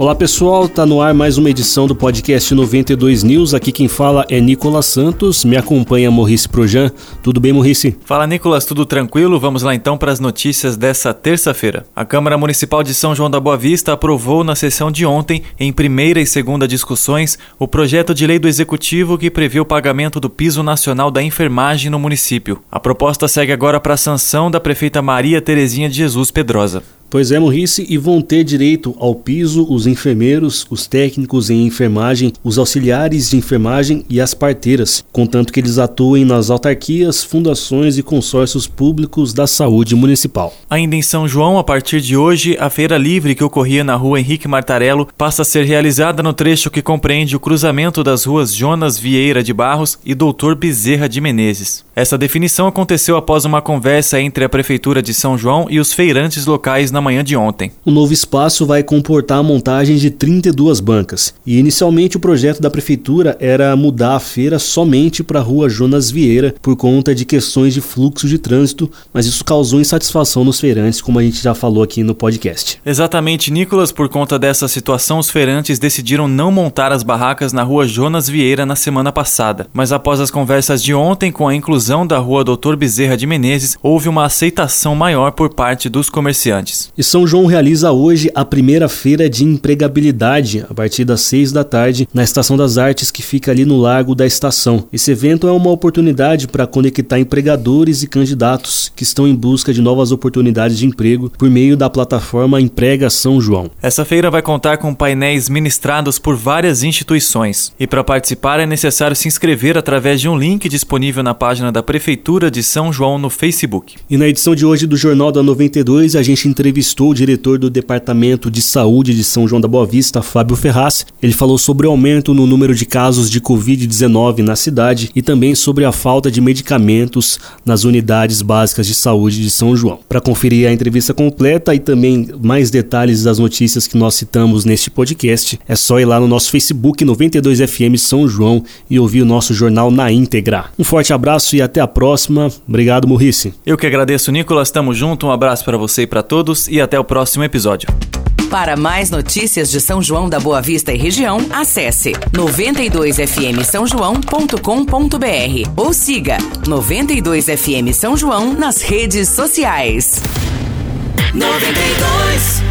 Olá pessoal, tá no ar mais uma edição do podcast 92 News. Aqui quem fala é Nicolas Santos, me acompanha Morrice Projan. Tudo bem, Morrice? Fala Nicolas, tudo tranquilo? Vamos lá então para as notícias dessa terça-feira. A Câmara Municipal de São João da Boa Vista aprovou na sessão de ontem, em primeira e segunda discussões, o projeto de lei do Executivo que prevê o pagamento do piso nacional da enfermagem no município. A proposta segue agora para a sanção da prefeita Maria Terezinha de Jesus Pedrosa. Pois é, Morrice, e vão ter direito ao piso os enfermeiros, os técnicos em enfermagem, os auxiliares de enfermagem e as parteiras, contanto que eles atuem nas autarquias, fundações e consórcios públicos da saúde municipal. Ainda em São João, a partir de hoje, a feira livre que ocorria na rua Henrique Martarello passa a ser realizada no trecho que compreende o cruzamento das ruas Jonas Vieira de Barros e Doutor Bezerra de Menezes. Essa definição aconteceu após uma conversa entre a Prefeitura de São João e os feirantes locais na na manhã de ontem. O novo espaço vai comportar a montagem de 32 bancas. E inicialmente o projeto da prefeitura era mudar a feira somente para a rua Jonas Vieira por conta de questões de fluxo de trânsito, mas isso causou insatisfação nos feirantes, como a gente já falou aqui no podcast. Exatamente, Nicolas, por conta dessa situação, os feirantes decidiram não montar as barracas na rua Jonas Vieira na semana passada. Mas após as conversas de ontem com a inclusão da rua Doutor Bezerra de Menezes, houve uma aceitação maior por parte dos comerciantes. E São João realiza hoje a primeira feira de empregabilidade, a partir das 6 da tarde, na Estação das Artes, que fica ali no Largo da Estação. Esse evento é uma oportunidade para conectar empregadores e candidatos que estão em busca de novas oportunidades de emprego por meio da plataforma Emprega São João. Essa feira vai contar com painéis ministrados por várias instituições. E para participar é necessário se inscrever através de um link disponível na página da Prefeitura de São João no Facebook. E na edição de hoje do Jornal da 92, a gente entrevistou entrevistou o diretor do Departamento de Saúde de São João da Boa Vista, Fábio Ferraz. Ele falou sobre o aumento no número de casos de Covid-19 na cidade e também sobre a falta de medicamentos nas unidades básicas de saúde de São João. Para conferir a entrevista completa e também mais detalhes das notícias que nós citamos neste podcast, é só ir lá no nosso Facebook 92FM São João e ouvir o nosso jornal na íntegra. Um forte abraço e até a próxima. Obrigado, Morrice. Eu que agradeço, Nicolas. Tamo junto. Um abraço para você e para todos e até o próximo episódio. Para mais notícias de São João da Boa Vista e região, acesse 92fm São João.com.br ou siga 92fm São João nas redes sociais. 92